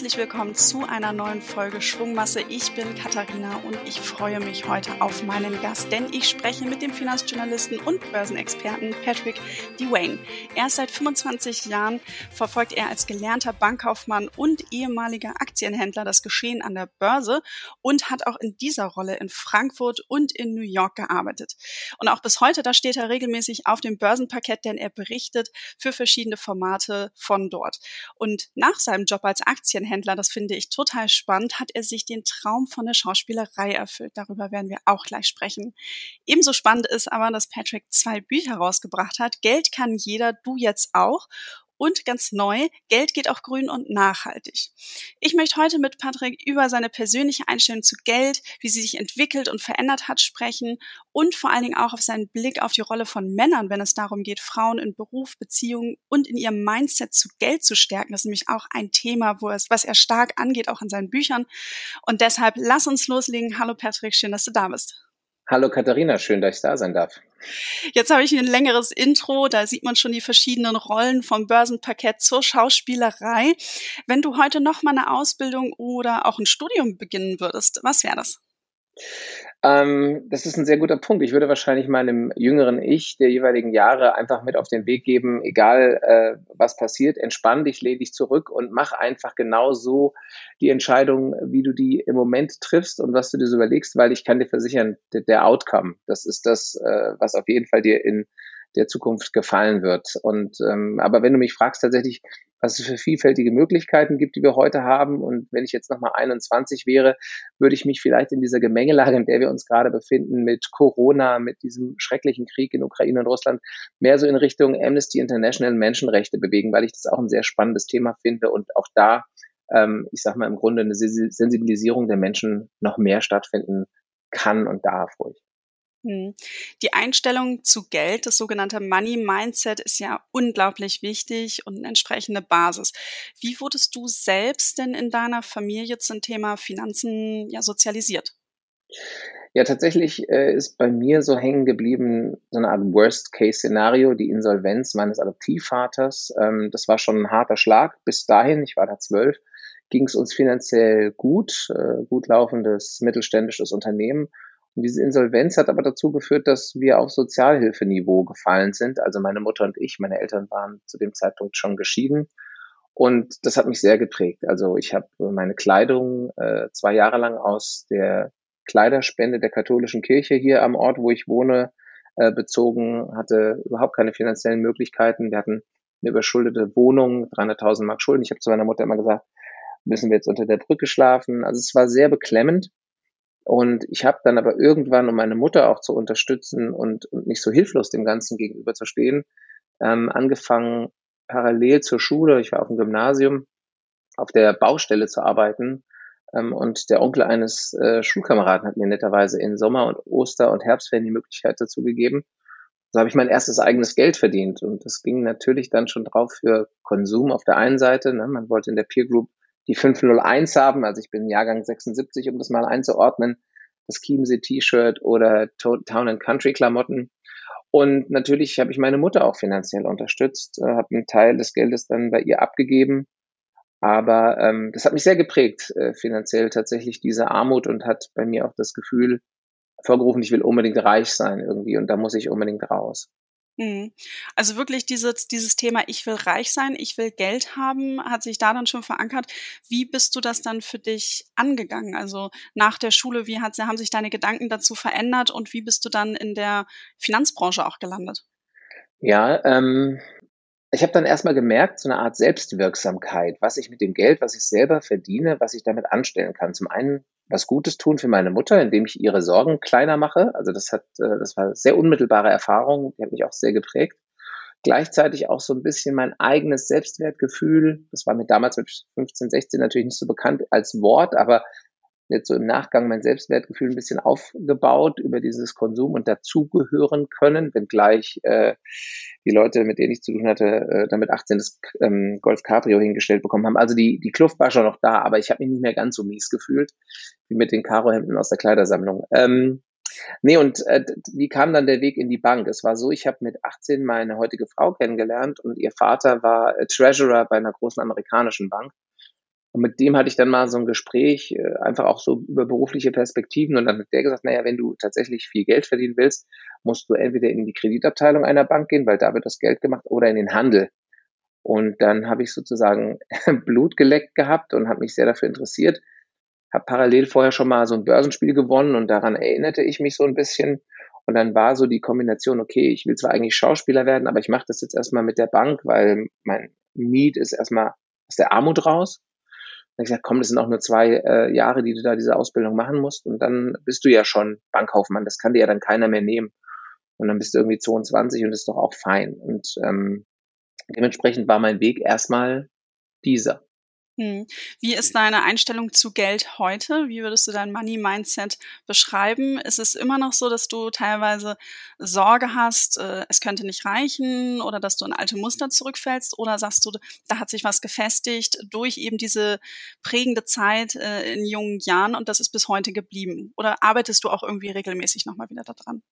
herzlich willkommen zu einer neuen Folge Schwungmasse. Ich bin Katharina und ich freue mich heute auf meinen Gast, denn ich spreche mit dem Finanzjournalisten und Börsenexperten Patrick Dwayne. Erst seit 25 Jahren verfolgt er als gelernter Bankkaufmann und ehemaliger Aktienhändler das Geschehen an der Börse und hat auch in dieser Rolle in Frankfurt und in New York gearbeitet. Und auch bis heute, da steht er regelmäßig auf dem Börsenparkett, denn er berichtet für verschiedene Formate von dort. Und nach seinem Job als Aktienhändler Aktienhändler, das finde ich total spannend, hat er sich den Traum von der Schauspielerei erfüllt. Darüber werden wir auch gleich sprechen. Ebenso spannend ist aber, dass Patrick zwei Bücher rausgebracht hat. Geld kann jeder, du jetzt auch. Und ganz neu, Geld geht auch grün und nachhaltig. Ich möchte heute mit Patrick über seine persönliche Einstellung zu Geld, wie sie sich entwickelt und verändert hat, sprechen und vor allen Dingen auch auf seinen Blick auf die Rolle von Männern, wenn es darum geht, Frauen in Beruf, Beziehungen und in ihrem Mindset zu Geld zu stärken. Das ist nämlich auch ein Thema, wo es, was er stark angeht, auch in seinen Büchern. Und deshalb lass uns loslegen. Hallo Patrick, schön, dass du da bist. Hallo Katharina, schön, dass ich da sein darf. Jetzt habe ich ein längeres Intro, da sieht man schon die verschiedenen Rollen vom Börsenparkett zur Schauspielerei. Wenn du heute noch mal eine Ausbildung oder auch ein Studium beginnen würdest, was wäre das? Ähm, das ist ein sehr guter Punkt. Ich würde wahrscheinlich meinem jüngeren Ich der jeweiligen Jahre einfach mit auf den Weg geben, egal äh, was passiert, entspann dich, lehn dich zurück und mach einfach genau so die Entscheidung, wie du die im Moment triffst und was du dir so überlegst, weil ich kann dir versichern, der, der Outcome, das ist das, äh, was auf jeden Fall dir in der Zukunft gefallen wird. Und ähm, aber wenn du mich fragst tatsächlich, was es für vielfältige Möglichkeiten gibt, die wir heute haben. Und wenn ich jetzt nochmal 21 wäre, würde ich mich vielleicht in dieser Gemengelage, in der wir uns gerade befinden, mit Corona, mit diesem schrecklichen Krieg in Ukraine und Russland, mehr so in Richtung Amnesty International Menschenrechte bewegen, weil ich das auch ein sehr spannendes Thema finde und auch da, ähm, ich sage mal, im Grunde eine Sensibilisierung der Menschen noch mehr stattfinden kann und darf ruhig. Hm. Die Einstellung zu Geld, das sogenannte Money Mindset, ist ja unglaublich wichtig und eine entsprechende Basis. Wie wurdest du selbst denn in deiner Familie zum Thema Finanzen ja sozialisiert? Ja, tatsächlich äh, ist bei mir so hängen geblieben so eine Art Worst-Case-Szenario, die Insolvenz meines Adoptivvaters. Ähm, das war schon ein harter Schlag. Bis dahin, ich war da zwölf, ging es uns finanziell gut, äh, gut laufendes mittelständisches Unternehmen. Und diese Insolvenz hat aber dazu geführt, dass wir auf Sozialhilfeniveau gefallen sind. Also meine Mutter und ich, meine Eltern waren zu dem Zeitpunkt schon geschieden. Und das hat mich sehr geprägt. Also ich habe meine Kleidung äh, zwei Jahre lang aus der Kleiderspende der katholischen Kirche hier am Ort, wo ich wohne, äh, bezogen, hatte überhaupt keine finanziellen Möglichkeiten. Wir hatten eine überschuldete Wohnung, 300.000 Mark Schulden. Ich habe zu meiner Mutter immer gesagt, müssen wir jetzt unter der Brücke schlafen. Also es war sehr beklemmend. Und ich habe dann aber irgendwann, um meine Mutter auch zu unterstützen und, und nicht so hilflos dem Ganzen gegenüber zu stehen, ähm, angefangen, parallel zur Schule, ich war auf dem Gymnasium, auf der Baustelle zu arbeiten. Ähm, und der Onkel eines äh, Schulkameraden hat mir netterweise in Sommer und Oster und Herbstferien die Möglichkeit dazu gegeben. So habe ich mein erstes eigenes Geld verdient. Und das ging natürlich dann schon drauf für Konsum auf der einen Seite. Ne? Man wollte in der Peer Group die 501 haben. Also ich bin Jahrgang 76, um das mal einzuordnen. Das Chiemsee T-Shirt oder Town and Country Klamotten. Und natürlich habe ich meine Mutter auch finanziell unterstützt, äh, habe einen Teil des Geldes dann bei ihr abgegeben. Aber ähm, das hat mich sehr geprägt, äh, finanziell tatsächlich diese Armut und hat bei mir auch das Gefühl vorgerufen, ich will unbedingt reich sein irgendwie und da muss ich unbedingt raus. Mhm. Also wirklich dieses, dieses Thema, ich will reich sein, ich will Geld haben, hat sich da dann schon verankert. Wie bist du das dann für dich angegangen? Also nach der Schule, wie hat, haben sich deine Gedanken dazu verändert und wie bist du dann in der Finanzbranche auch gelandet? Ja, ähm, ich habe dann erstmal gemerkt, so eine Art Selbstwirksamkeit, was ich mit dem Geld, was ich selber verdiene, was ich damit anstellen kann. Zum einen was Gutes tun für meine Mutter, indem ich ihre Sorgen kleiner mache. Also das hat, äh, das war sehr unmittelbare Erfahrung, die hat mich auch sehr geprägt. Gleichzeitig auch so ein bisschen mein eigenes Selbstwertgefühl. Das war mir damals mit 15, 16 natürlich nicht so bekannt als Wort, aber jetzt so im Nachgang mein Selbstwertgefühl ein bisschen aufgebaut über dieses Konsum und dazugehören können, wenngleich äh, die Leute, mit denen ich zu tun hatte, äh, damit 18 das ähm, Golf Cabrio hingestellt bekommen haben. Also die, die Kluft war schon noch da, aber ich habe mich nicht mehr ganz so mies gefühlt wie mit den Karo-Hemden aus der Kleidersammlung. Ähm, nee, und äh, wie kam dann der Weg in die Bank? Es war so, ich habe mit 18 meine heutige Frau kennengelernt und ihr Vater war äh, Treasurer bei einer großen amerikanischen Bank. Und mit dem hatte ich dann mal so ein Gespräch, äh, einfach auch so über berufliche Perspektiven. Und dann hat der gesagt, naja, wenn du tatsächlich viel Geld verdienen willst, musst du entweder in die Kreditabteilung einer Bank gehen, weil da wird das Geld gemacht, oder in den Handel. Und dann habe ich sozusagen Blut geleckt gehabt und habe mich sehr dafür interessiert. Habe parallel vorher schon mal so ein Börsenspiel gewonnen und daran erinnerte ich mich so ein bisschen. Und dann war so die Kombination, okay, ich will zwar eigentlich Schauspieler werden, aber ich mache das jetzt erstmal mit der Bank, weil mein Need ist erstmal aus der Armut raus. Habe ich gesagt, komm, das sind auch nur zwei äh, Jahre, die du da diese Ausbildung machen musst. Und dann bist du ja schon Bankkaufmann. Das kann dir ja dann keiner mehr nehmen. Und dann bist du irgendwie 22 und ist doch auch fein. Und ähm, dementsprechend war mein Weg erstmal dieser. Hm. Wie ist deine Einstellung zu Geld heute? Wie würdest du dein Money-Mindset beschreiben? Ist es immer noch so, dass du teilweise Sorge hast, äh, es könnte nicht reichen oder dass du in alte Muster zurückfällst? Oder sagst du, da hat sich was gefestigt durch eben diese prägende Zeit äh, in jungen Jahren und das ist bis heute geblieben? Oder arbeitest du auch irgendwie regelmäßig nochmal wieder daran?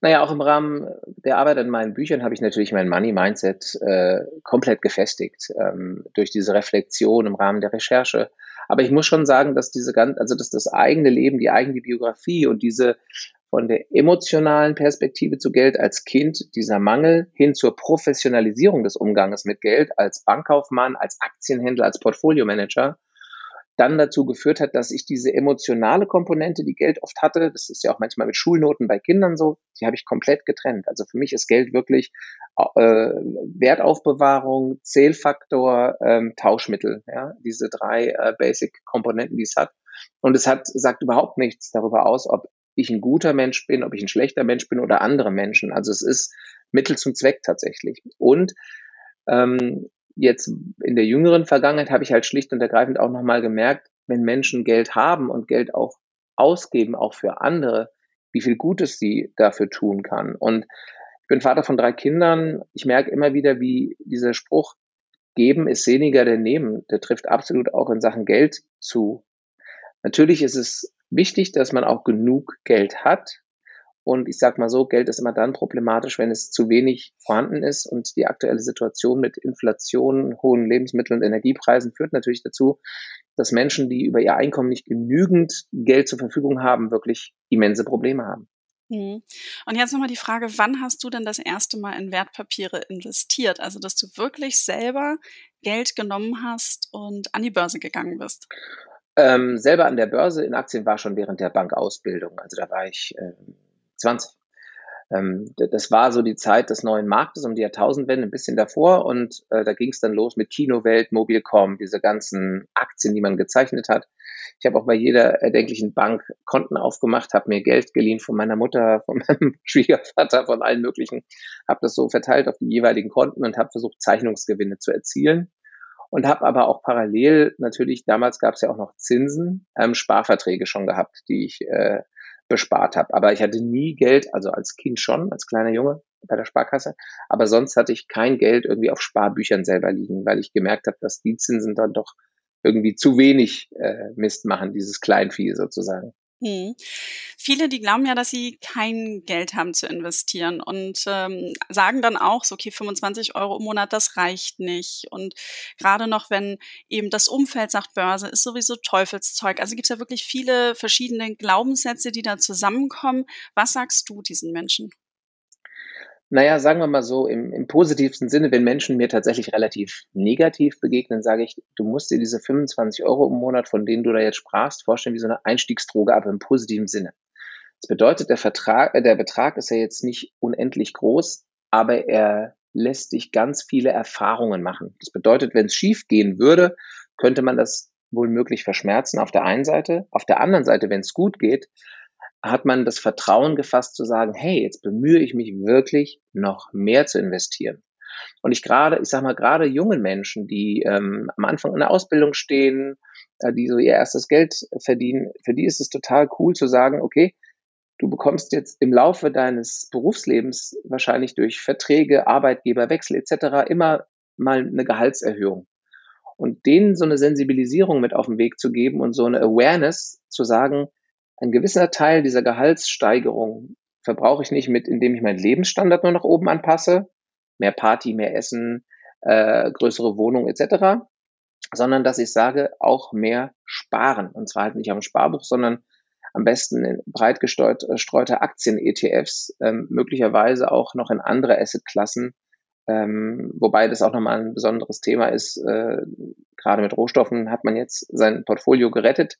Naja, auch im Rahmen der Arbeit an meinen Büchern habe ich natürlich mein Money-Mindset äh, komplett gefestigt ähm, durch diese Reflexion im Rahmen der Recherche. Aber ich muss schon sagen, dass diese ganz, also dass das eigene Leben, die eigene Biografie und diese von der emotionalen Perspektive zu Geld als Kind, dieser Mangel hin zur Professionalisierung des Umganges mit Geld als Bankkaufmann, als Aktienhändler, als Portfolio-Manager, dann dazu geführt hat, dass ich diese emotionale Komponente, die Geld oft hatte, das ist ja auch manchmal mit Schulnoten bei Kindern so, die habe ich komplett getrennt. Also für mich ist Geld wirklich äh, Wertaufbewahrung, Zählfaktor, ähm, Tauschmittel, ja, diese drei äh, Basic-Komponenten, die es hat. Und es hat, sagt überhaupt nichts darüber aus, ob ich ein guter Mensch bin, ob ich ein schlechter Mensch bin oder andere Menschen. Also es ist Mittel zum Zweck tatsächlich. Und ähm, jetzt in der jüngeren Vergangenheit habe ich halt schlicht und ergreifend auch nochmal gemerkt, wenn Menschen Geld haben und Geld auch ausgeben, auch für andere, wie viel Gutes sie dafür tun kann. Und ich bin Vater von drei Kindern. Ich merke immer wieder, wie dieser Spruch, geben ist weniger denn nehmen, der trifft absolut auch in Sachen Geld zu. Natürlich ist es wichtig, dass man auch genug Geld hat, und ich sage mal so, Geld ist immer dann problematisch, wenn es zu wenig vorhanden ist. Und die aktuelle Situation mit Inflation, hohen Lebensmittel- und Energiepreisen führt natürlich dazu, dass Menschen, die über ihr Einkommen nicht genügend Geld zur Verfügung haben, wirklich immense Probleme haben. Mhm. Und jetzt nochmal die Frage, wann hast du denn das erste Mal in Wertpapiere investiert? Also, dass du wirklich selber Geld genommen hast und an die Börse gegangen bist? Ähm, selber an der Börse in Aktien war schon während der Bankausbildung. Also da war ich ähm, 20. Ähm, das war so die Zeit des neuen Marktes um die Jahrtausendwende, ein bisschen davor. Und äh, da ging es dann los mit Kinowelt, Mobilcom, diese ganzen Aktien, die man gezeichnet hat. Ich habe auch bei jeder erdenklichen Bank Konten aufgemacht, habe mir Geld geliehen von meiner Mutter, von meinem Schwiegervater, von allen möglichen, habe das so verteilt auf die jeweiligen Konten und habe versucht, Zeichnungsgewinne zu erzielen. Und habe aber auch parallel, natürlich, damals gab es ja auch noch Zinsen, ähm, Sparverträge schon gehabt, die ich äh, bespart habe. Aber ich hatte nie Geld, also als Kind schon, als kleiner Junge bei der Sparkasse, aber sonst hatte ich kein Geld irgendwie auf Sparbüchern selber liegen, weil ich gemerkt habe, dass die Zinsen dann doch irgendwie zu wenig äh, Mist machen, dieses Kleinvieh sozusagen. Hm. Viele, die glauben ja, dass sie kein Geld haben zu investieren und ähm, sagen dann auch, so okay, 25 Euro im Monat, das reicht nicht. Und gerade noch, wenn eben das Umfeld sagt, Börse ist sowieso Teufelszeug. Also gibt es ja wirklich viele verschiedene Glaubenssätze, die da zusammenkommen. Was sagst du diesen Menschen? Naja, sagen wir mal so, im, im positivsten Sinne, wenn Menschen mir tatsächlich relativ negativ begegnen, sage ich, du musst dir diese 25 Euro im Monat, von denen du da jetzt sprachst, vorstellen wie so eine Einstiegsdroge, aber im positiven Sinne. Das bedeutet, der Vertrag, äh, der Betrag ist ja jetzt nicht unendlich groß, aber er lässt dich ganz viele Erfahrungen machen. Das bedeutet, wenn es schief gehen würde, könnte man das wohl möglich verschmerzen auf der einen Seite. Auf der anderen Seite, wenn es gut geht, hat man das Vertrauen gefasst zu sagen, hey, jetzt bemühe ich mich wirklich noch mehr zu investieren. Und ich gerade, ich sag mal, gerade jungen Menschen, die ähm, am Anfang in der Ausbildung stehen, äh, die so ihr erstes Geld verdienen, für die ist es total cool zu sagen, okay, du bekommst jetzt im Laufe deines Berufslebens wahrscheinlich durch Verträge, Arbeitgeberwechsel etc. immer mal eine Gehaltserhöhung. Und denen so eine Sensibilisierung mit auf den Weg zu geben und so eine Awareness zu sagen, ein gewisser Teil dieser Gehaltssteigerung verbrauche ich nicht mit, indem ich meinen Lebensstandard nur nach oben anpasse, mehr Party, mehr Essen, äh, größere Wohnung etc., sondern dass ich sage, auch mehr sparen. Und zwar halt nicht am Sparbuch, sondern am besten in breit gestreute Aktien-ETFs, ähm, möglicherweise auch noch in andere Assetklassen, ähm, wobei das auch nochmal ein besonderes Thema ist. Äh, gerade mit Rohstoffen hat man jetzt sein Portfolio gerettet,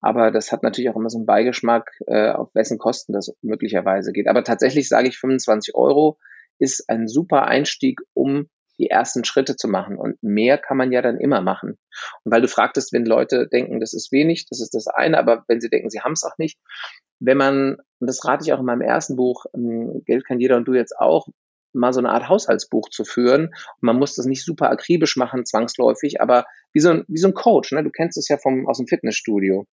aber das hat natürlich auch immer so einen Beigeschmack, äh, auf wessen Kosten das möglicherweise geht. Aber tatsächlich sage ich 25 Euro ist ein super Einstieg, um die ersten Schritte zu machen. Und mehr kann man ja dann immer machen. Und weil du fragtest, wenn Leute denken, das ist wenig, das ist das eine, aber wenn sie denken, sie haben es auch nicht, wenn man, und das rate ich auch in meinem ersten Buch, ähm, Geld kann jeder und du jetzt auch, mal so eine Art Haushaltsbuch zu führen. Und man muss das nicht super akribisch machen, zwangsläufig, aber wie so ein, wie so ein Coach, ne? du kennst es ja vom, aus dem Fitnessstudio.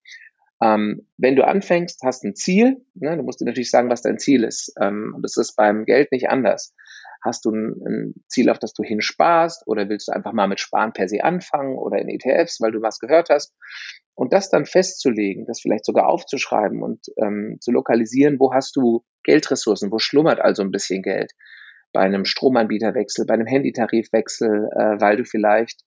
Ähm, wenn du anfängst, hast ein Ziel, ne? du musst dir natürlich sagen, was dein Ziel ist. Ähm, und das ist beim Geld nicht anders. Hast du ein, ein Ziel, auf das du hinsparst oder willst du einfach mal mit Sparen per se anfangen oder in ETFs, weil du was gehört hast? Und das dann festzulegen, das vielleicht sogar aufzuschreiben und ähm, zu lokalisieren, wo hast du Geldressourcen, wo schlummert also ein bisschen Geld? Bei einem Stromanbieterwechsel, bei einem Handytarifwechsel, äh, weil du vielleicht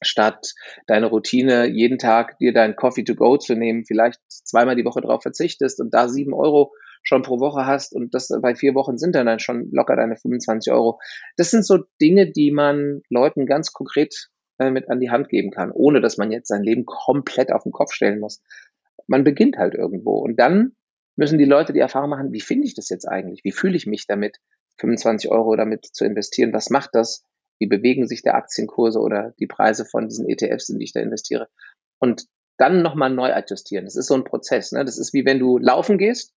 statt deine Routine jeden Tag dir dein Coffee to go zu nehmen, vielleicht zweimal die Woche darauf verzichtest und da sieben Euro schon pro Woche hast und das bei vier Wochen sind dann, dann schon locker deine 25 Euro. Das sind so Dinge, die man Leuten ganz konkret äh, mit an die Hand geben kann, ohne dass man jetzt sein Leben komplett auf den Kopf stellen muss. Man beginnt halt irgendwo und dann müssen die Leute die Erfahrung machen, wie finde ich das jetzt eigentlich? Wie fühle ich mich damit, 25 Euro damit zu investieren? Was macht das? Wie bewegen sich der Aktienkurse oder die Preise von diesen ETFs, in die ich da investiere? Und dann nochmal neu adjustieren. Das ist so ein Prozess. Ne? Das ist wie wenn du laufen gehst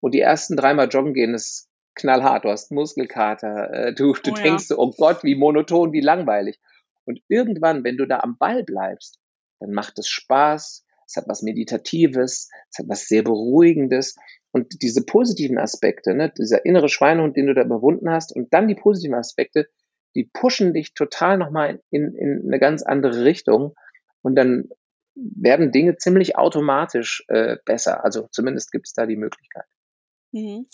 und die ersten dreimal joggen gehen ist knallhart. Du hast Muskelkater, äh, du, du oh, denkst ja. so, oh Gott, wie monoton, wie langweilig. Und irgendwann, wenn du da am Ball bleibst, dann macht es Spaß, es hat was Meditatives, es hat was sehr Beruhigendes. Und diese positiven Aspekte, ne, dieser innere Schweinehund, den du da überwunden hast, und dann die positiven Aspekte, die pushen dich total nochmal in, in eine ganz andere Richtung. Und dann werden Dinge ziemlich automatisch äh, besser. Also zumindest gibt es da die Möglichkeit. Mhm.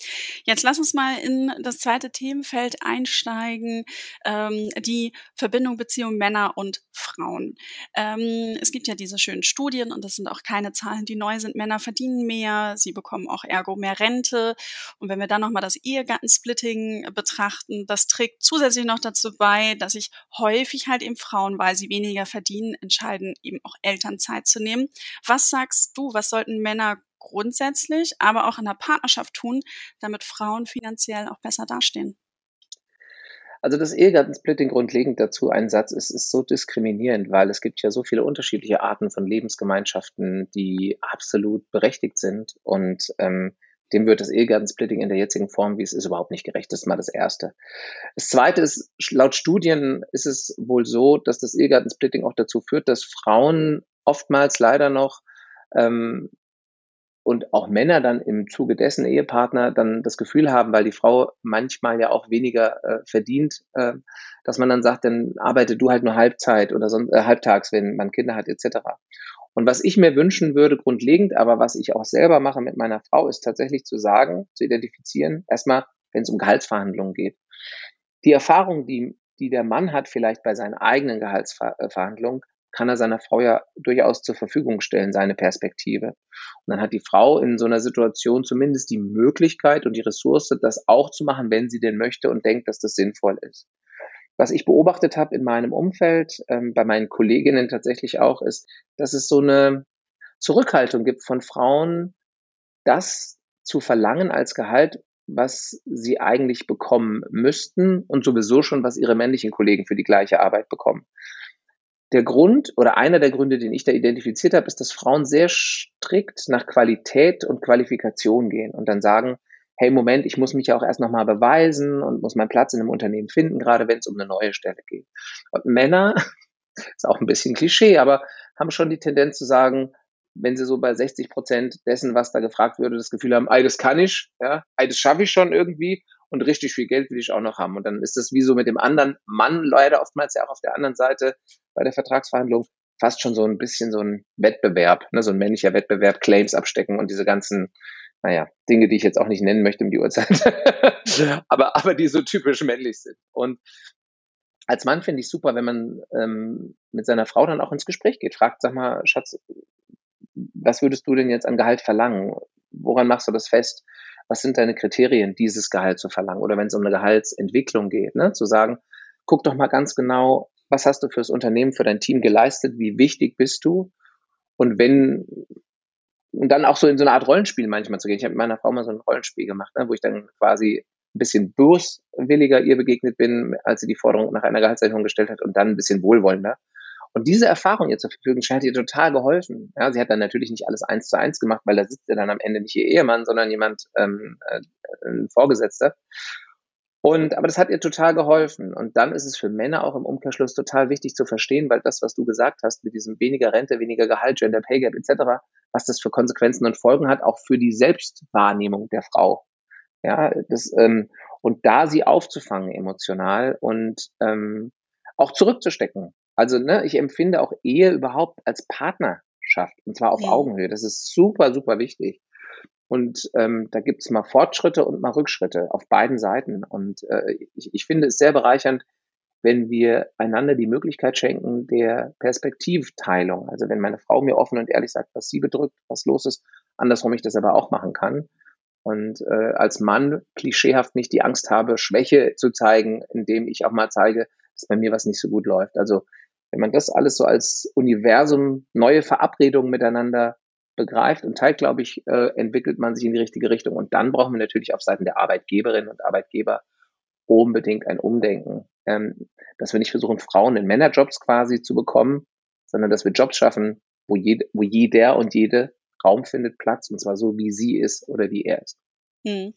Jetzt lass uns mal in das zweite Themenfeld einsteigen, ähm, die Verbindung, Beziehung Männer und Frauen. Ähm, es gibt ja diese schönen Studien und das sind auch keine Zahlen, die neu sind. Männer verdienen mehr, sie bekommen auch ergo mehr Rente. Und wenn wir dann nochmal das Ehegattensplitting betrachten, das trägt zusätzlich noch dazu bei, dass sich häufig halt eben Frauen, weil sie weniger verdienen, entscheiden, eben auch Elternzeit zu nehmen. Was sagst du, was sollten Männer grundsätzlich, aber auch in der Partnerschaft tun, damit Frauen finanziell auch besser dastehen? Also das Ehegattensplitting grundlegend dazu ein Satz ist, ist so diskriminierend, weil es gibt ja so viele unterschiedliche Arten von Lebensgemeinschaften, die absolut berechtigt sind und ähm, dem wird das Ehegattensplitting in der jetzigen Form, wie es ist, überhaupt nicht gerecht. Das ist mal das Erste. Das Zweite ist, laut Studien ist es wohl so, dass das Ehegattensplitting auch dazu führt, dass Frauen oftmals leider noch ähm, und auch Männer dann im Zuge dessen Ehepartner dann das Gefühl haben, weil die Frau manchmal ja auch weniger äh, verdient, äh, dass man dann sagt, dann arbeite du halt nur Halbzeit oder sonst, äh, halbtags, wenn man Kinder hat etc. Und was ich mir wünschen würde, grundlegend, aber was ich auch selber mache mit meiner Frau, ist tatsächlich zu sagen, zu identifizieren, erstmal, wenn es um Gehaltsverhandlungen geht. Die Erfahrung, die, die der Mann hat, vielleicht bei seinen eigenen Gehaltsverhandlungen, kann er seiner Frau ja durchaus zur Verfügung stellen, seine Perspektive. Und dann hat die Frau in so einer Situation zumindest die Möglichkeit und die Ressource, das auch zu machen, wenn sie denn möchte und denkt, dass das sinnvoll ist. Was ich beobachtet habe in meinem Umfeld, ähm, bei meinen Kolleginnen tatsächlich auch, ist, dass es so eine Zurückhaltung gibt von Frauen, das zu verlangen als Gehalt, was sie eigentlich bekommen müssten und sowieso schon, was ihre männlichen Kollegen für die gleiche Arbeit bekommen. Der Grund oder einer der Gründe, den ich da identifiziert habe, ist, dass Frauen sehr strikt nach Qualität und Qualifikation gehen und dann sagen, hey, Moment, ich muss mich ja auch erst nochmal beweisen und muss meinen Platz in einem Unternehmen finden, gerade wenn es um eine neue Stelle geht. Und Männer, ist auch ein bisschen Klischee, aber haben schon die Tendenz zu sagen, wenn sie so bei 60 Prozent dessen, was da gefragt würde, das Gefühl haben, ey, das kann ich, ja, ey, das schaffe ich schon irgendwie und richtig viel Geld will ich auch noch haben. Und dann ist das wie so mit dem anderen Mann leider oftmals ja auch auf der anderen Seite bei der Vertragsverhandlung fast schon so ein bisschen so ein Wettbewerb, ne, so ein männlicher Wettbewerb, Claims abstecken und diese ganzen, naja, Dinge, die ich jetzt auch nicht nennen möchte um die Uhrzeit, aber, aber die so typisch männlich sind. Und als Mann finde ich super, wenn man ähm, mit seiner Frau dann auch ins Gespräch geht, fragt, sag mal, Schatz, was würdest du denn jetzt an Gehalt verlangen? Woran machst du das fest? Was sind deine Kriterien, dieses Gehalt zu verlangen? Oder wenn es um eine Gehaltsentwicklung geht, ne, zu sagen, guck doch mal ganz genau, was hast du fürs Unternehmen, für dein Team geleistet? Wie wichtig bist du? Und wenn, und dann auch so in so eine Art Rollenspiel manchmal zu gehen. Ich habe mit meiner Frau mal so ein Rollenspiel gemacht, ne, wo ich dann quasi ein bisschen böswilliger ihr begegnet bin, als sie die Forderung nach einer Gehaltserhöhung gestellt hat und dann ein bisschen wohlwollender. Und diese Erfahrung ihr zur Verfügung scheint ihr total geholfen. Ja, sie hat dann natürlich nicht alles eins zu eins gemacht, weil da sitzt ja dann am Ende nicht ihr Ehemann, sondern jemand, ähm, äh, ein Vorgesetzter. Und, aber das hat ihr total geholfen. Und dann ist es für Männer auch im Umkehrschluss total wichtig zu verstehen, weil das, was du gesagt hast, mit diesem weniger Rente, weniger Gehalt, Gender Pay Gap etc., was das für Konsequenzen und Folgen hat, auch für die Selbstwahrnehmung der Frau. Ja, das, ähm, und da sie aufzufangen emotional und ähm, auch zurückzustecken. Also, ne, ich empfinde auch Ehe überhaupt als Partnerschaft und zwar auf ja. Augenhöhe. Das ist super, super wichtig. Und ähm, da gibt es mal Fortschritte und mal Rückschritte auf beiden Seiten. Und äh, ich, ich finde es sehr bereichernd, wenn wir einander die Möglichkeit schenken der Perspektivteilung. Also wenn meine Frau mir offen und ehrlich sagt, was sie bedrückt, was los ist, andersrum ich das aber auch machen kann. Und äh, als Mann klischeehaft nicht die Angst habe, Schwäche zu zeigen, indem ich auch mal zeige, dass bei mir was nicht so gut läuft. Also wenn man das alles so als Universum, neue Verabredungen miteinander begreift und teilt, glaube ich, äh, entwickelt man sich in die richtige Richtung. Und dann brauchen wir natürlich auf Seiten der Arbeitgeberinnen und Arbeitgeber unbedingt ein Umdenken, ähm, dass wir nicht versuchen, Frauen in Männerjobs quasi zu bekommen, sondern dass wir Jobs schaffen, wo, jede, wo jeder und jede Raum findet, Platz, und zwar so, wie sie ist oder wie er ist. Hm.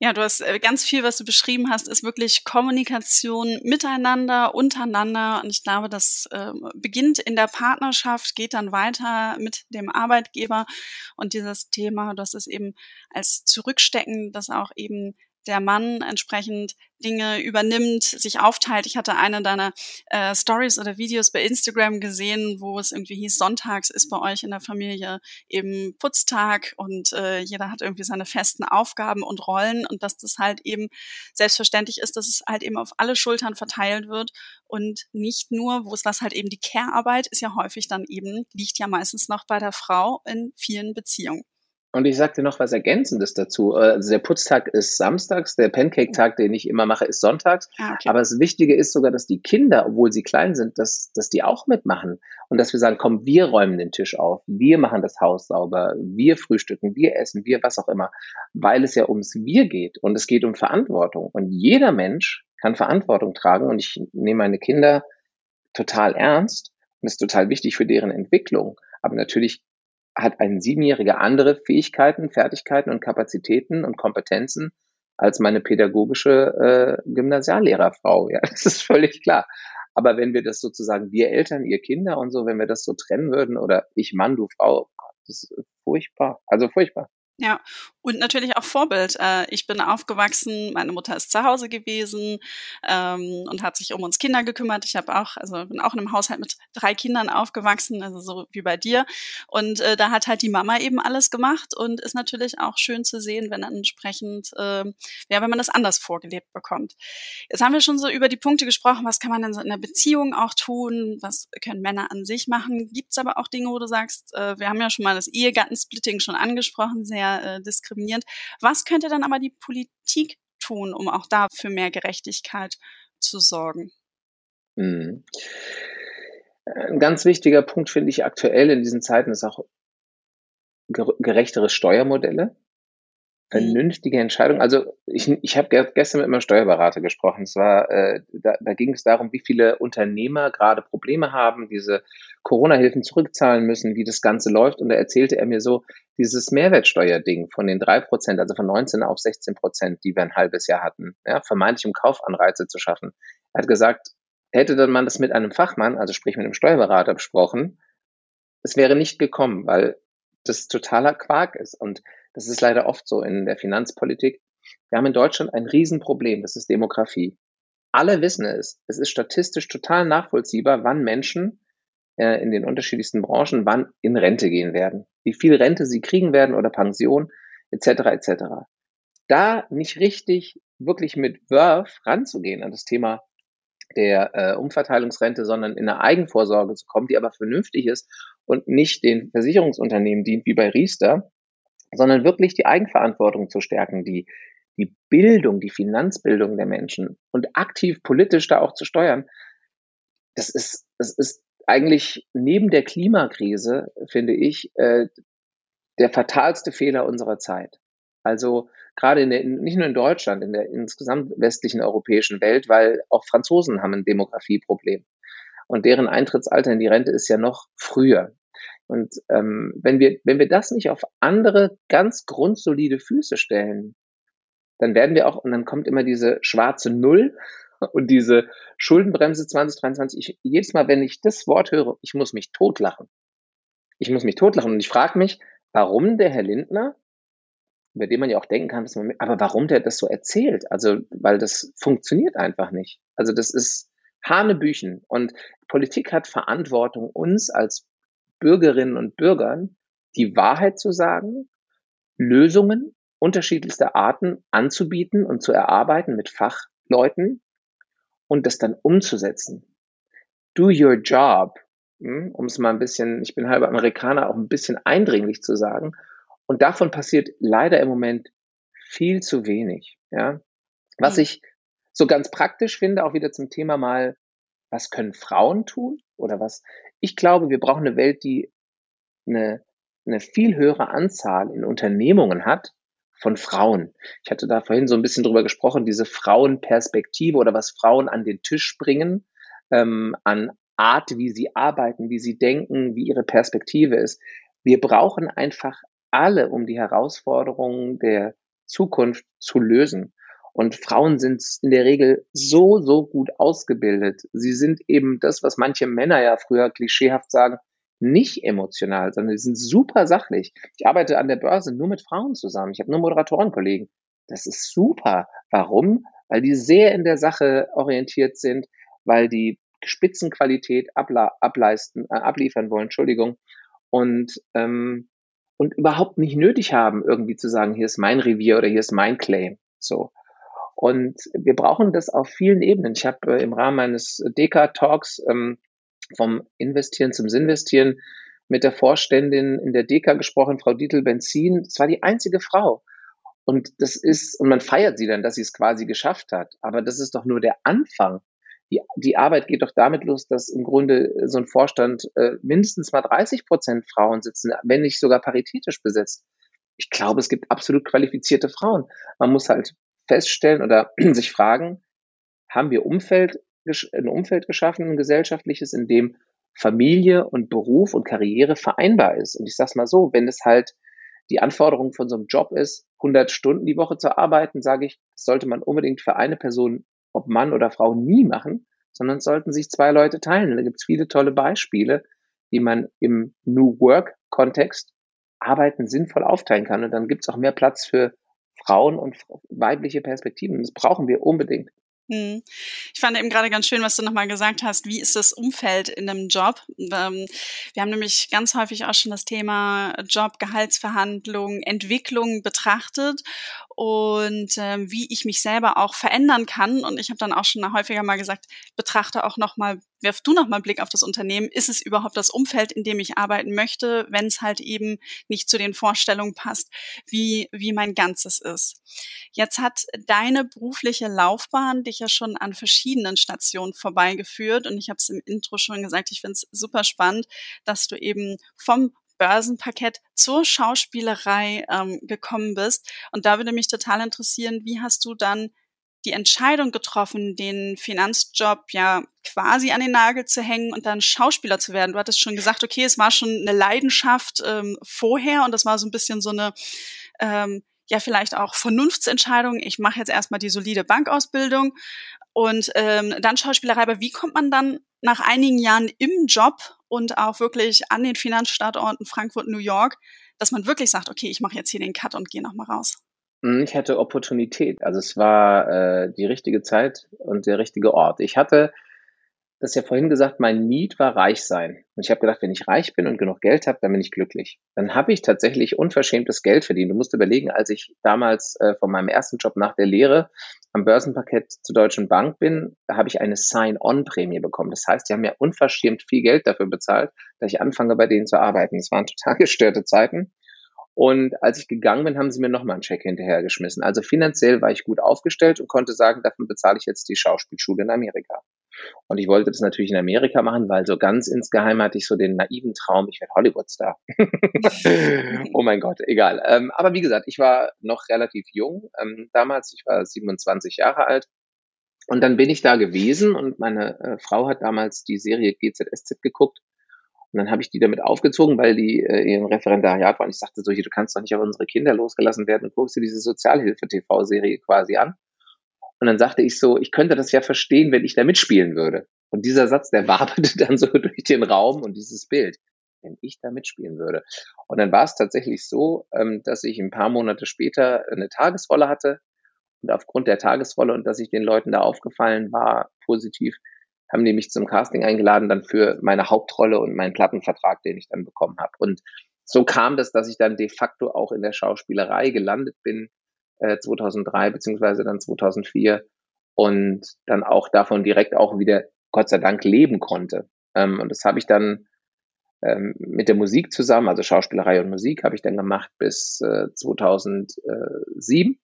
Ja, du hast äh, ganz viel, was du beschrieben hast, ist wirklich Kommunikation miteinander, untereinander. Und ich glaube, das äh, beginnt in der Partnerschaft, geht dann weiter mit dem Arbeitgeber. Und dieses Thema, das ist eben als Zurückstecken, das auch eben der Mann entsprechend Dinge übernimmt, sich aufteilt. Ich hatte eine deiner äh, Stories oder Videos bei Instagram gesehen, wo es irgendwie hieß, sonntags ist bei euch in der Familie eben Putztag und äh, jeder hat irgendwie seine festen Aufgaben und Rollen und dass das halt eben selbstverständlich ist, dass es halt eben auf alle Schultern verteilt wird und nicht nur, wo es was halt eben die Care-Arbeit ist ja häufig dann eben, liegt ja meistens noch bei der Frau in vielen Beziehungen. Und ich sagte noch was Ergänzendes dazu. Also der Putztag ist samstags, der Pancake-Tag, den ich immer mache, ist sonntags. Ah, okay. Aber das Wichtige ist sogar, dass die Kinder, obwohl sie klein sind, dass, dass die auch mitmachen. Und dass wir sagen, komm, wir räumen den Tisch auf, wir machen das Haus sauber, wir frühstücken, wir essen, wir was auch immer. Weil es ja ums Wir geht und es geht um Verantwortung. Und jeder Mensch kann Verantwortung tragen. Und ich nehme meine Kinder total ernst und ist total wichtig für deren Entwicklung. Aber natürlich hat ein Siebenjähriger andere Fähigkeiten, Fertigkeiten und Kapazitäten und Kompetenzen als meine pädagogische äh, Gymnasiallehrerfrau. Ja, das ist völlig klar. Aber wenn wir das sozusagen, wir Eltern, ihr Kinder und so, wenn wir das so trennen würden oder ich Mann, du Frau, das ist furchtbar. Also furchtbar. Ja, und natürlich auch Vorbild. Äh, ich bin aufgewachsen, meine Mutter ist zu Hause gewesen ähm, und hat sich um uns Kinder gekümmert. Ich habe auch, also bin auch in einem Haushalt mit drei Kindern aufgewachsen, also so wie bei dir. Und äh, da hat halt die Mama eben alles gemacht und ist natürlich auch schön zu sehen, wenn dann entsprechend, äh, ja, wenn man das anders vorgelebt bekommt. Jetzt haben wir schon so über die Punkte gesprochen, was kann man denn so in der Beziehung auch tun, was können Männer an sich machen. Gibt es aber auch Dinge, wo du sagst, äh, wir haben ja schon mal das Ehegattensplitting schon angesprochen, sehr sehr äh, diskriminierend. Was könnte dann aber die Politik tun, um auch da für mehr Gerechtigkeit zu sorgen? Hm. Ein ganz wichtiger Punkt finde ich aktuell in diesen Zeiten ist auch gerechtere Steuermodelle. Mhm. vernünftige Entscheidung. Also ich, ich habe gestern mit meinem Steuerberater gesprochen. Es war, äh, da, da ging es darum, wie viele Unternehmer gerade Probleme haben, diese Corona-Hilfen zurückzahlen müssen, wie das Ganze läuft. Und da erzählte er mir so, dieses Mehrwertsteuerding von den drei Prozent, also von 19 auf 16 Prozent, die wir ein halbes Jahr hatten, ja, vermeintlich um Kaufanreize zu schaffen. Er hat gesagt, hätte dann man das mit einem Fachmann, also sprich mit einem Steuerberater besprochen, es wäre nicht gekommen, weil das totaler Quark ist. Und das ist leider oft so in der Finanzpolitik. Wir haben in Deutschland ein Riesenproblem, das ist Demografie. Alle wissen es. Es ist statistisch total nachvollziehbar, wann Menschen äh, in den unterschiedlichsten Branchen wann in Rente gehen werden, wie viel Rente sie kriegen werden oder Pension etc. etc. Da nicht richtig wirklich mit Wurf ranzugehen an das Thema der äh, Umverteilungsrente, sondern in eine Eigenvorsorge zu kommen, die aber vernünftig ist und nicht den Versicherungsunternehmen dient wie bei Riester, sondern wirklich die Eigenverantwortung zu stärken, die, die Bildung, die Finanzbildung der Menschen und aktiv politisch da auch zu steuern. Das ist, das ist eigentlich neben der Klimakrise, finde ich, äh, der fatalste Fehler unserer Zeit. Also gerade in der, nicht nur in Deutschland, in der insgesamt westlichen europäischen Welt, weil auch Franzosen haben ein Demografieproblem. Und deren Eintrittsalter in die Rente ist ja noch früher. Und ähm, wenn, wir, wenn wir das nicht auf andere ganz grundsolide Füße stellen, dann werden wir auch, und dann kommt immer diese schwarze Null und diese Schuldenbremse 2023. Ich, jedes Mal, wenn ich das Wort höre, ich muss mich totlachen. Ich muss mich totlachen. Und ich frage mich, warum der Herr Lindner über den man ja auch denken kann, man, aber warum der das so erzählt? Also, weil das funktioniert einfach nicht. Also, das ist Hanebüchen. Und Politik hat Verantwortung, uns als Bürgerinnen und Bürgern die Wahrheit zu sagen, Lösungen unterschiedlichster Arten anzubieten und zu erarbeiten mit Fachleuten und das dann umzusetzen. Do your job, hm, um es mal ein bisschen, ich bin halber Amerikaner, auch ein bisschen eindringlich zu sagen, und davon passiert leider im Moment viel zu wenig. Ja? Was ich so ganz praktisch finde, auch wieder zum Thema mal, was können Frauen tun oder was? Ich glaube, wir brauchen eine Welt, die eine, eine viel höhere Anzahl in Unternehmungen hat von Frauen. Ich hatte da vorhin so ein bisschen drüber gesprochen, diese Frauenperspektive oder was Frauen an den Tisch bringen, ähm, an Art, wie sie arbeiten, wie sie denken, wie ihre Perspektive ist. Wir brauchen einfach alle, um die Herausforderungen der Zukunft zu lösen. Und Frauen sind in der Regel so, so gut ausgebildet. Sie sind eben das, was manche Männer ja früher klischeehaft sagen, nicht emotional, sondern sie sind super sachlich. Ich arbeite an der Börse nur mit Frauen zusammen. Ich habe nur Moderatorenkollegen. Das ist super. Warum? Weil die sehr in der Sache orientiert sind, weil die Spitzenqualität ableisten, äh, abliefern wollen, Entschuldigung. Und ähm, und überhaupt nicht nötig haben, irgendwie zu sagen, hier ist mein Revier oder hier ist mein Claim. So. Und wir brauchen das auf vielen Ebenen. Ich habe äh, im Rahmen meines Deka-Talks ähm, vom Investieren zum Sinvestieren mit der Vorständin in der Deka gesprochen, Frau Dietl-Benzin. Das war die einzige Frau. Und das ist, und man feiert sie dann, dass sie es quasi geschafft hat. Aber das ist doch nur der Anfang die, die Arbeit geht doch damit los, dass im Grunde so ein Vorstand äh, mindestens mal 30 Prozent Frauen sitzen, wenn nicht sogar paritätisch besetzt. Ich glaube, es gibt absolut qualifizierte Frauen. Man muss halt feststellen oder sich fragen, haben wir Umfeld, ein Umfeld geschaffen, ein gesellschaftliches, in dem Familie und Beruf und Karriere vereinbar ist. Und ich sage mal so, wenn es halt die Anforderung von so einem Job ist, 100 Stunden die Woche zu arbeiten, sage ich, sollte man unbedingt für eine Person ob Mann oder Frau, nie machen, sondern sollten sich zwei Leute teilen. Da gibt es viele tolle Beispiele, wie man im New Work-Kontext Arbeiten sinnvoll aufteilen kann. Und dann gibt es auch mehr Platz für Frauen und weibliche Perspektiven. Das brauchen wir unbedingt. Hm. Ich fand eben gerade ganz schön, was du nochmal gesagt hast. Wie ist das Umfeld in einem Job? Ähm, wir haben nämlich ganz häufig auch schon das Thema Job, Gehaltsverhandlungen, Entwicklung betrachtet und äh, wie ich mich selber auch verändern kann. Und ich habe dann auch schon häufiger mal gesagt, betrachte auch nochmal, wirf du nochmal Blick auf das Unternehmen. Ist es überhaupt das Umfeld, in dem ich arbeiten möchte, wenn es halt eben nicht zu den Vorstellungen passt, wie, wie mein Ganzes ist? Jetzt hat deine berufliche Laufbahn dich ja schon an verschiedenen Stationen vorbeigeführt. Und ich habe es im Intro schon gesagt, ich finde es super spannend, dass du eben vom Börsenparkett zur Schauspielerei ähm, gekommen bist. Und da würde mich total interessieren, wie hast du dann die Entscheidung getroffen, den Finanzjob ja quasi an den Nagel zu hängen und dann Schauspieler zu werden? Du hattest schon gesagt, okay, es war schon eine Leidenschaft ähm, vorher und das war so ein bisschen so eine ähm, ja vielleicht auch Vernunftsentscheidung. Ich mache jetzt erstmal die solide Bankausbildung und ähm, dann Schauspielerei. Aber wie kommt man dann nach einigen Jahren im Job und auch wirklich an den Finanzstandorten Frankfurt, New York, dass man wirklich sagt, okay, ich mache jetzt hier den Cut und gehe nochmal raus? Hm, ich hatte Opportunität. Also es war äh, die richtige Zeit und der richtige Ort. Ich hatte das ja vorhin gesagt, mein Need war reich sein. Und ich habe gedacht, wenn ich reich bin und genug Geld habe, dann bin ich glücklich. Dann habe ich tatsächlich unverschämtes Geld verdient. Du musst überlegen, als ich damals äh, von meinem ersten Job nach der Lehre am Börsenparkett zur Deutschen Bank bin, habe ich eine Sign-on-Prämie bekommen. Das heißt, die haben mir unverschämt viel Geld dafür bezahlt, dass ich anfange, bei denen zu arbeiten. Das waren total gestörte Zeiten. Und als ich gegangen bin, haben sie mir nochmal einen Check hinterhergeschmissen. Also finanziell war ich gut aufgestellt und konnte sagen, davon bezahle ich jetzt die Schauspielschule in Amerika. Und ich wollte das natürlich in Amerika machen, weil so ganz insgeheim hatte ich so den naiven Traum, ich werde Hollywood-Star. oh mein Gott, egal. Ähm, aber wie gesagt, ich war noch relativ jung ähm, damals, ich war 27 Jahre alt. Und dann bin ich da gewesen und meine äh, Frau hat damals die Serie GZSZ geguckt. Und dann habe ich die damit aufgezogen, weil die äh, im Referendariat waren. Ich sagte so, hier, du kannst doch nicht auf unsere Kinder losgelassen werden und guckst dir diese Sozialhilfe-TV-Serie quasi an. Und dann sagte ich so, ich könnte das ja verstehen, wenn ich da mitspielen würde. Und dieser Satz, der waberte dann so durch den Raum und dieses Bild, wenn ich da mitspielen würde. Und dann war es tatsächlich so, ähm, dass ich ein paar Monate später eine Tagesrolle hatte. Und aufgrund der Tagesrolle und dass ich den Leuten da aufgefallen war, positiv, haben die mich zum Casting eingeladen, dann für meine Hauptrolle und meinen Plattenvertrag, den ich dann bekommen habe. Und so kam das, dass ich dann de facto auch in der Schauspielerei gelandet bin, 2003 äh, beziehungsweise dann 2004 und dann auch davon direkt auch wieder Gott sei Dank leben konnte. Ähm, und das habe ich dann ähm, mit der Musik zusammen, also Schauspielerei und Musik, habe ich dann gemacht bis äh, 2007.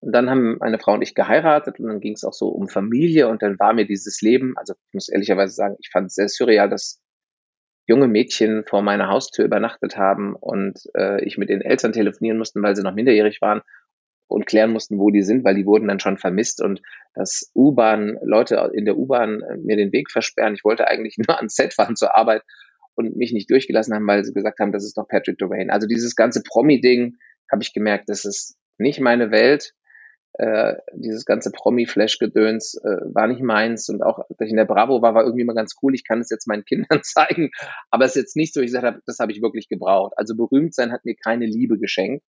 Und dann haben meine Frau und ich geheiratet und dann ging es auch so um Familie und dann war mir dieses Leben, also ich muss ehrlicherweise sagen, ich fand es sehr surreal, dass junge Mädchen vor meiner Haustür übernachtet haben und äh, ich mit den Eltern telefonieren mussten, weil sie noch minderjährig waren und klären mussten, wo die sind, weil die wurden dann schon vermisst und dass U-Bahn, Leute in der U-Bahn äh, mir den Weg versperren. Ich wollte eigentlich nur ans Set fahren zur Arbeit und mich nicht durchgelassen haben, weil sie gesagt haben, das ist doch Patrick Dwayne. Also dieses ganze Promi-Ding habe ich gemerkt, das ist nicht meine Welt äh, dieses ganze Promi-Flash-Gedöns äh, war nicht meins und auch, dass ich in der Bravo war, war irgendwie immer ganz cool. Ich kann es jetzt meinen Kindern zeigen, aber es ist jetzt nicht so, ich gesagt habe, das habe ich wirklich gebraucht. Also berühmt sein hat mir keine Liebe geschenkt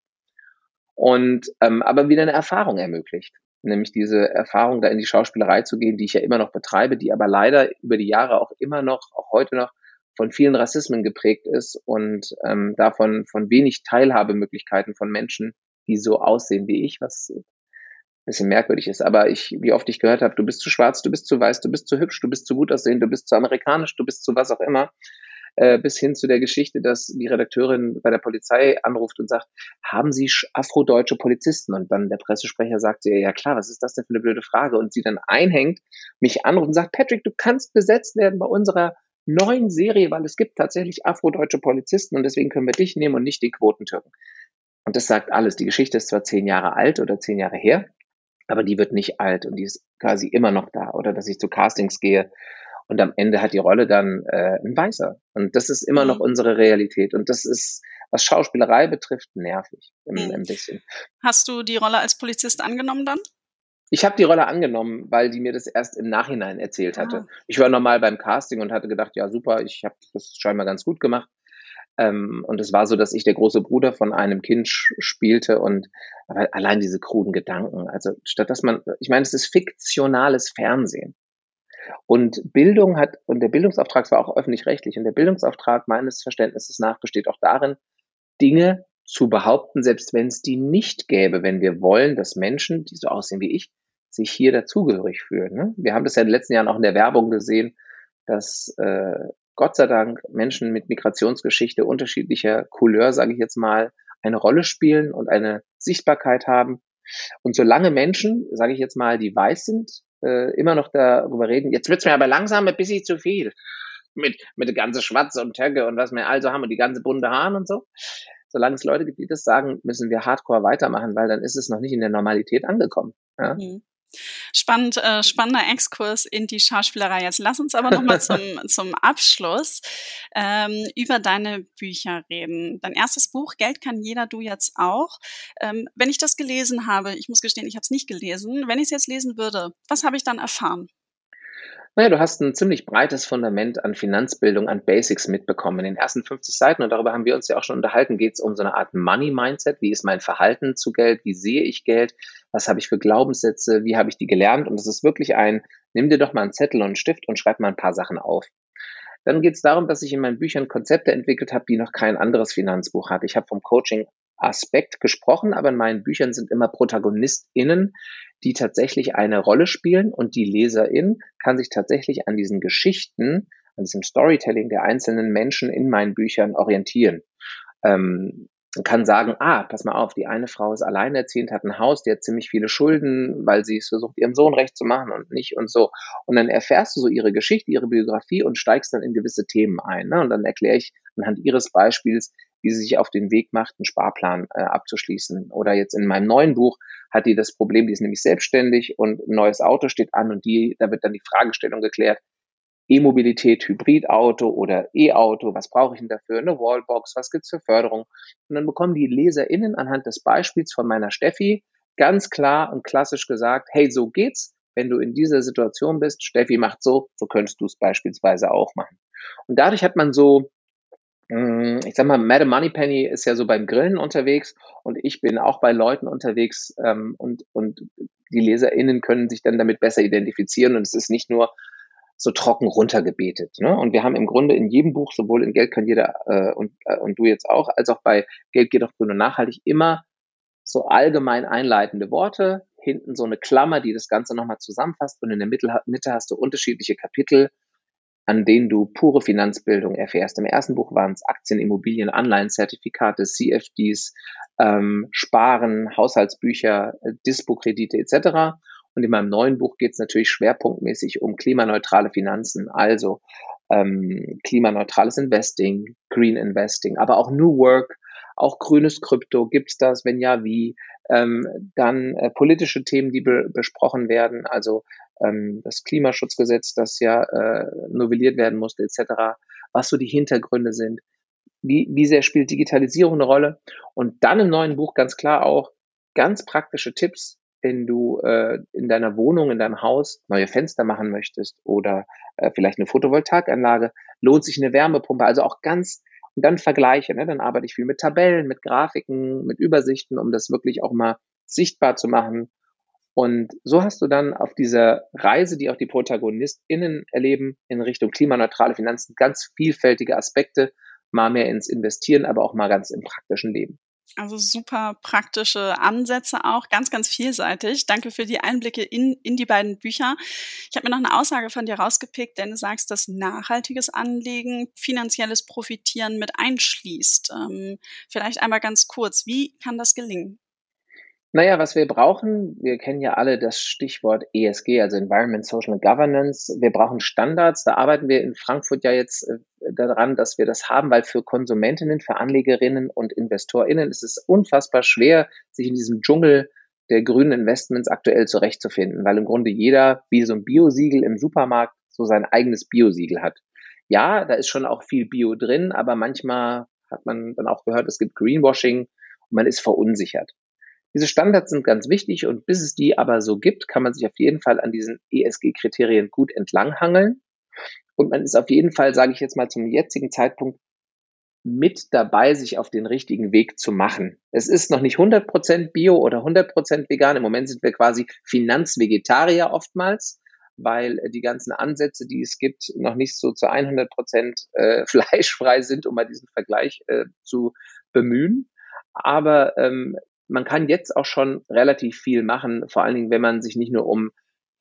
und ähm, aber wieder eine Erfahrung ermöglicht. Nämlich diese Erfahrung, da in die Schauspielerei zu gehen, die ich ja immer noch betreibe, die aber leider über die Jahre auch immer noch, auch heute noch, von vielen Rassismen geprägt ist und ähm, davon von wenig Teilhabemöglichkeiten von Menschen, die so aussehen wie ich, was bisschen merkwürdig ist. Aber ich, wie oft ich gehört habe, du bist zu schwarz, du bist zu weiß, du bist zu hübsch, du bist zu gut aussehen, du bist zu amerikanisch, du bist zu was auch immer. Äh, bis hin zu der Geschichte, dass die Redakteurin bei der Polizei anruft und sagt, haben Sie afrodeutsche Polizisten? Und dann der Pressesprecher sagt ihr, ja klar, was ist das denn für eine blöde Frage? Und sie dann einhängt, mich anruft und sagt, Patrick, du kannst besetzt werden bei unserer neuen Serie, weil es gibt tatsächlich afrodeutsche Polizisten und deswegen können wir dich nehmen und nicht die Quotentürken. Und das sagt alles. Die Geschichte ist zwar zehn Jahre alt oder zehn Jahre her, aber die wird nicht alt und die ist quasi immer noch da. Oder dass ich zu Castings gehe und am Ende hat die Rolle dann äh, ein Weißer. Und das ist immer noch mhm. unsere Realität. Und das ist, was Schauspielerei betrifft, nervig ein, mhm. ein bisschen. Hast du die Rolle als Polizist angenommen dann? Ich habe die Rolle angenommen, weil die mir das erst im Nachhinein erzählt hatte. Ah. Ich war normal beim Casting und hatte gedacht, ja super, ich habe das scheinbar ganz gut gemacht. Ähm, und es war so, dass ich der große Bruder von einem Kind spielte und aber allein diese kruden Gedanken. Also statt dass man, ich meine, es ist fiktionales Fernsehen. Und Bildung hat, und der Bildungsauftrag war auch öffentlich-rechtlich, und der Bildungsauftrag meines Verständnisses nach besteht auch darin, Dinge zu behaupten, selbst wenn es die nicht gäbe, wenn wir wollen, dass Menschen, die so aussehen wie ich, sich hier dazugehörig fühlen. Ne? Wir haben das ja in den letzten Jahren auch in der Werbung gesehen, dass äh, Gott sei Dank Menschen mit Migrationsgeschichte unterschiedlicher Couleur, sage ich jetzt mal, eine Rolle spielen und eine Sichtbarkeit haben. Und solange Menschen, sage ich jetzt mal, die weiß sind, äh, immer noch darüber reden, jetzt wird's mir aber langsam ein bisschen zu viel mit, mit der ganze Schwarze und Töcke und was wir also haben und die ganze bunte Haaren und so. Solange es Leute gibt, die das sagen, müssen wir hardcore weitermachen, weil dann ist es noch nicht in der Normalität angekommen. Ja? Mhm. Spannend, äh, spannender Exkurs in die Schauspielerei. Jetzt lass uns aber nochmal zum, zum Abschluss ähm, über deine Bücher reden. Dein erstes Buch, Geld kann jeder, du jetzt auch. Ähm, wenn ich das gelesen habe, ich muss gestehen, ich habe es nicht gelesen, wenn ich es jetzt lesen würde, was habe ich dann erfahren? Naja, du hast ein ziemlich breites Fundament an Finanzbildung, an Basics mitbekommen. In den ersten 50 Seiten, und darüber haben wir uns ja auch schon unterhalten, geht es um so eine Art Money-Mindset. Wie ist mein Verhalten zu Geld? Wie sehe ich Geld? Was habe ich für Glaubenssätze? Wie habe ich die gelernt? Und es ist wirklich ein, nimm dir doch mal einen Zettel und einen Stift und schreib mal ein paar Sachen auf. Dann geht es darum, dass ich in meinen Büchern Konzepte entwickelt habe, die noch kein anderes Finanzbuch hat. Ich habe vom Coaching Aspekt gesprochen, aber in meinen Büchern sind immer ProtagonistInnen, die tatsächlich eine Rolle spielen und die Leserin kann sich tatsächlich an diesen Geschichten, an diesem Storytelling der einzelnen Menschen in meinen Büchern orientieren. Ähm, kann sagen, ah, pass mal auf, die eine Frau ist alleinerziehend, hat ein Haus, die hat ziemlich viele Schulden, weil sie es versucht, ihrem Sohn recht zu machen und nicht und so. Und dann erfährst du so ihre Geschichte, ihre Biografie und steigst dann in gewisse Themen ein. Ne? Und dann erkläre ich anhand ihres Beispiels, sie sich auf den Weg macht, einen Sparplan äh, abzuschließen. Oder jetzt in meinem neuen Buch hat die das Problem, die ist nämlich selbstständig und ein neues Auto steht an und die, da wird dann die Fragestellung geklärt, E-Mobilität, Hybridauto oder E-Auto, was brauche ich denn dafür, eine Wallbox, was gibt's für Förderung? Und dann bekommen die LeserInnen anhand des Beispiels von meiner Steffi ganz klar und klassisch gesagt, hey, so geht's, wenn du in dieser Situation bist, Steffi macht so, so könntest du es beispielsweise auch machen. Und dadurch hat man so ich sag mal, Madame Moneypenny ist ja so beim Grillen unterwegs und ich bin auch bei Leuten unterwegs ähm, und, und die LeserInnen können sich dann damit besser identifizieren und es ist nicht nur so trocken runtergebetet. Ne? Und wir haben im Grunde in jedem Buch, sowohl in Geld kann jeder äh, und, äh, und du jetzt auch, als auch bei Geld geht doch grün und nachhaltig, immer so allgemein einleitende Worte, hinten so eine Klammer, die das Ganze nochmal zusammenfasst und in der Mitte, Mitte hast du unterschiedliche Kapitel, an denen du pure Finanzbildung erfährst. Im ersten Buch waren es Aktien, Immobilien, Anleihen-Zertifikate, CFDs, ähm, Sparen, Haushaltsbücher, äh, Dispo-Kredite etc. Und in meinem neuen Buch geht es natürlich schwerpunktmäßig um klimaneutrale Finanzen, also ähm, klimaneutrales Investing, Green Investing, aber auch New Work, auch grünes Krypto. Gibt es das? Wenn ja, wie? Ähm, dann äh, politische Themen, die be besprochen werden, also ähm, das Klimaschutzgesetz, das ja äh, novelliert werden musste, etc., was so die Hintergründe sind. Wie, wie sehr spielt Digitalisierung eine Rolle? Und dann im neuen Buch ganz klar auch ganz praktische Tipps, wenn du äh, in deiner Wohnung, in deinem Haus neue Fenster machen möchtest oder äh, vielleicht eine Photovoltaikanlage, lohnt sich eine Wärmepumpe. Also auch ganz und dann Vergleiche. Ne? Dann arbeite ich viel mit Tabellen, mit Grafiken, mit Übersichten, um das wirklich auch mal sichtbar zu machen. Und so hast du dann auf dieser Reise, die auch die ProtagonistInnen erleben, in Richtung klimaneutrale Finanzen, ganz vielfältige Aspekte, mal mehr ins Investieren, aber auch mal ganz im praktischen Leben. Also super praktische Ansätze auch, ganz, ganz vielseitig. Danke für die Einblicke in, in die beiden Bücher. Ich habe mir noch eine Aussage von dir rausgepickt, denn du sagst, dass nachhaltiges Anlegen finanzielles Profitieren mit einschließt. Ähm, vielleicht einmal ganz kurz, wie kann das gelingen? Naja, was wir brauchen, wir kennen ja alle das Stichwort ESG, also Environment, Social Governance. Wir brauchen Standards. Da arbeiten wir in Frankfurt ja jetzt äh, daran, dass wir das haben, weil für Konsumentinnen, für Anlegerinnen und InvestorInnen ist es unfassbar schwer, sich in diesem Dschungel der grünen Investments aktuell zurechtzufinden, weil im Grunde jeder wie so ein Biosiegel im Supermarkt so sein eigenes Biosiegel hat. Ja, da ist schon auch viel Bio drin, aber manchmal hat man dann auch gehört, es gibt Greenwashing und man ist verunsichert. Diese Standards sind ganz wichtig und bis es die aber so gibt, kann man sich auf jeden Fall an diesen ESG-Kriterien gut entlanghangeln. Und man ist auf jeden Fall, sage ich jetzt mal zum jetzigen Zeitpunkt, mit dabei, sich auf den richtigen Weg zu machen. Es ist noch nicht 100% Bio oder 100% vegan. Im Moment sind wir quasi Finanzvegetarier oftmals, weil die ganzen Ansätze, die es gibt, noch nicht so zu 100% äh, fleischfrei sind, um mal diesen Vergleich äh, zu bemühen. Aber ähm, man kann jetzt auch schon relativ viel machen, vor allen Dingen, wenn man sich nicht nur um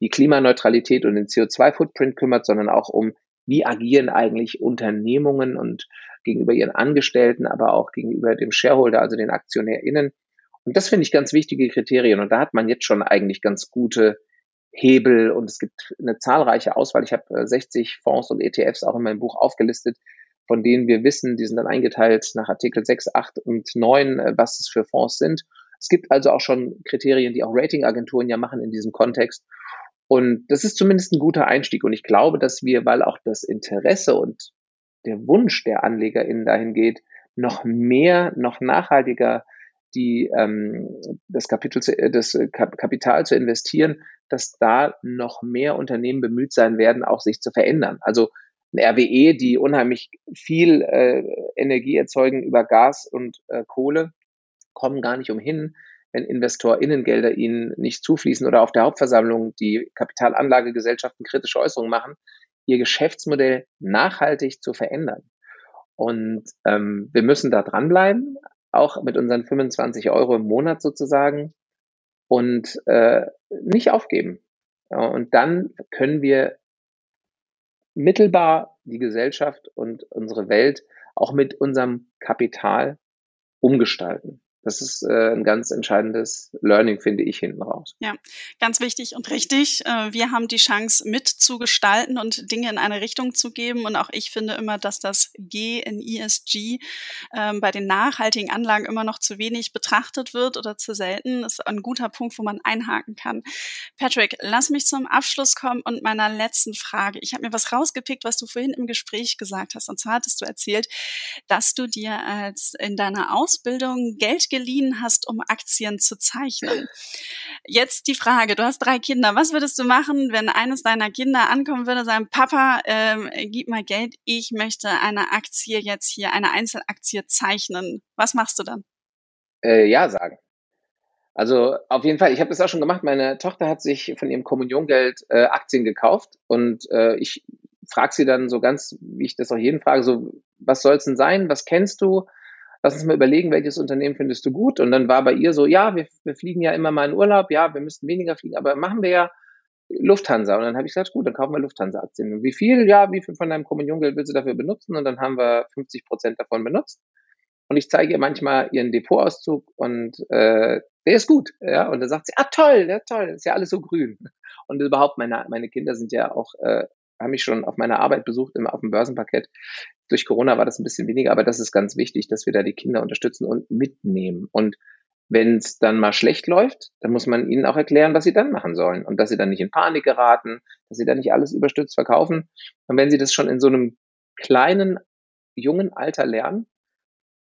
die Klimaneutralität und den CO2-Footprint kümmert, sondern auch um, wie agieren eigentlich Unternehmungen und gegenüber ihren Angestellten, aber auch gegenüber dem Shareholder, also den AktionärInnen. Und das finde ich ganz wichtige Kriterien. Und da hat man jetzt schon eigentlich ganz gute Hebel und es gibt eine zahlreiche Auswahl. Ich habe 60 äh, Fonds und ETFs auch in meinem Buch aufgelistet, von denen wir wissen, die sind dann eingeteilt nach Artikel 6, 8 und 9, äh, was es für Fonds sind. Es gibt also auch schon Kriterien, die auch Ratingagenturen ja machen in diesem Kontext. Und das ist zumindest ein guter Einstieg. Und ich glaube, dass wir, weil auch das Interesse und der Wunsch der AnlegerInnen dahin geht, noch mehr, noch nachhaltiger die ähm, das Kapitel zu, äh, das Kapital zu investieren, dass da noch mehr Unternehmen bemüht sein werden, auch sich zu verändern. Also ein RWE, die unheimlich viel äh, Energie erzeugen über Gas und äh, Kohle, kommen gar nicht umhin, wenn InvestorInnengelder ihnen nicht zufließen oder auf der Hauptversammlung die Kapitalanlagegesellschaften kritische Äußerungen machen, ihr Geschäftsmodell nachhaltig zu verändern. Und ähm, wir müssen da dranbleiben, auch mit unseren 25 Euro im Monat sozusagen. und äh, nicht aufgeben. Und dann können wir mittelbar die Gesellschaft und unsere Welt auch mit unserem Kapital umgestalten. Das ist äh, ein ganz entscheidendes Learning, finde ich, hinten raus. Ja, ganz wichtig und richtig. Äh, wir haben die Chance mitzugestalten und Dinge in eine Richtung zu geben. Und auch ich finde immer, dass das G in ESG äh, bei den nachhaltigen Anlagen immer noch zu wenig betrachtet wird oder zu selten. Das ist ein guter Punkt, wo man einhaken kann. Patrick, lass mich zum Abschluss kommen und meiner letzten Frage. Ich habe mir was rausgepickt, was du vorhin im Gespräch gesagt hast. Und zwar hattest du erzählt, dass du dir als in deiner Ausbildung Geld geliehen hast, um Aktien zu zeichnen. Jetzt die Frage, du hast drei Kinder. Was würdest du machen, wenn eines deiner Kinder ankommen würde, sagen, Papa, ähm, gib mal Geld, ich möchte eine Aktie jetzt hier, eine Einzelaktie zeichnen. Was machst du dann? Äh, ja sagen. Also auf jeden Fall, ich habe das auch schon gemacht. Meine Tochter hat sich von ihrem Kommuniongeld äh, Aktien gekauft und äh, ich frage sie dann so ganz, wie ich das auch jeden frage, so, was soll es denn sein? Was kennst du? Lass uns mal überlegen, welches Unternehmen findest du gut? Und dann war bei ihr so, ja, wir, wir fliegen ja immer mal in Urlaub, ja, wir müssten weniger fliegen, aber machen wir ja Lufthansa. Und dann habe ich gesagt, gut, dann kaufen wir Lufthansa-Aktien. Wie viel? Ja, wie viel von deinem Kommuniongeld willst du dafür benutzen? Und dann haben wir 50 Prozent davon benutzt. Und ich zeige ihr manchmal ihren Depotauszug und äh, der ist gut. Ja? Und dann sagt sie, ah toll, ja, toll, ist ja alles so grün. Und überhaupt, meine, meine Kinder sind ja auch äh, haben mich schon auf meiner Arbeit besucht, immer auf dem Börsenparkett. Durch Corona war das ein bisschen weniger, aber das ist ganz wichtig, dass wir da die Kinder unterstützen und mitnehmen. Und wenn es dann mal schlecht läuft, dann muss man ihnen auch erklären, was sie dann machen sollen und dass sie dann nicht in Panik geraten, dass sie dann nicht alles überstützt verkaufen. Und wenn sie das schon in so einem kleinen, jungen Alter lernen,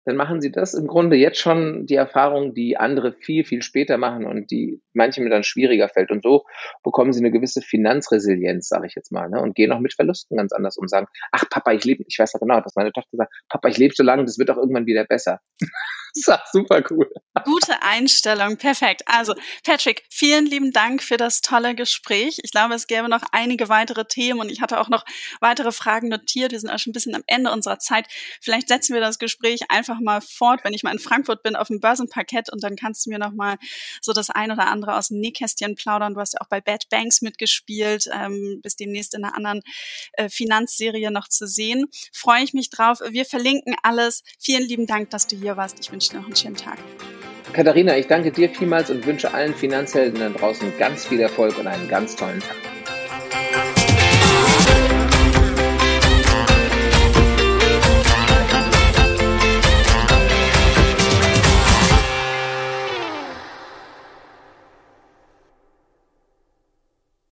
dann machen sie das im Grunde jetzt schon die Erfahrung, die andere viel, viel später machen und die manchem dann schwieriger fällt. Und so bekommen sie eine gewisse Finanzresilienz, sage ich jetzt mal, ne? und gehen auch mit Verlusten ganz anders um. Sagen, ach Papa, ich lebe, ich weiß ja genau, dass meine Tochter sagt, Papa, ich lebe so lange, das wird auch irgendwann wieder besser. Das super cool. Gute Einstellung, perfekt. Also, Patrick, vielen lieben Dank für das tolle Gespräch. Ich glaube, es gäbe noch einige weitere Themen und ich hatte auch noch weitere Fragen notiert. Wir sind auch schon ein bisschen am Ende unserer Zeit. Vielleicht setzen wir das Gespräch einfach mal fort, wenn ich mal in Frankfurt bin, auf dem Börsenparkett und dann kannst du mir noch mal so das ein oder andere aus dem Nähkästchen plaudern. Du hast ja auch bei Bad Banks mitgespielt, ähm, bis demnächst in einer anderen äh, Finanzserie noch zu sehen. Freue ich mich drauf. Wir verlinken alles. Vielen lieben Dank, dass du hier warst. Ich wünsche noch einen schönen Tag. Katharina, ich danke dir vielmals und wünsche allen Finanzhelden da draußen ganz viel Erfolg und einen ganz tollen Tag.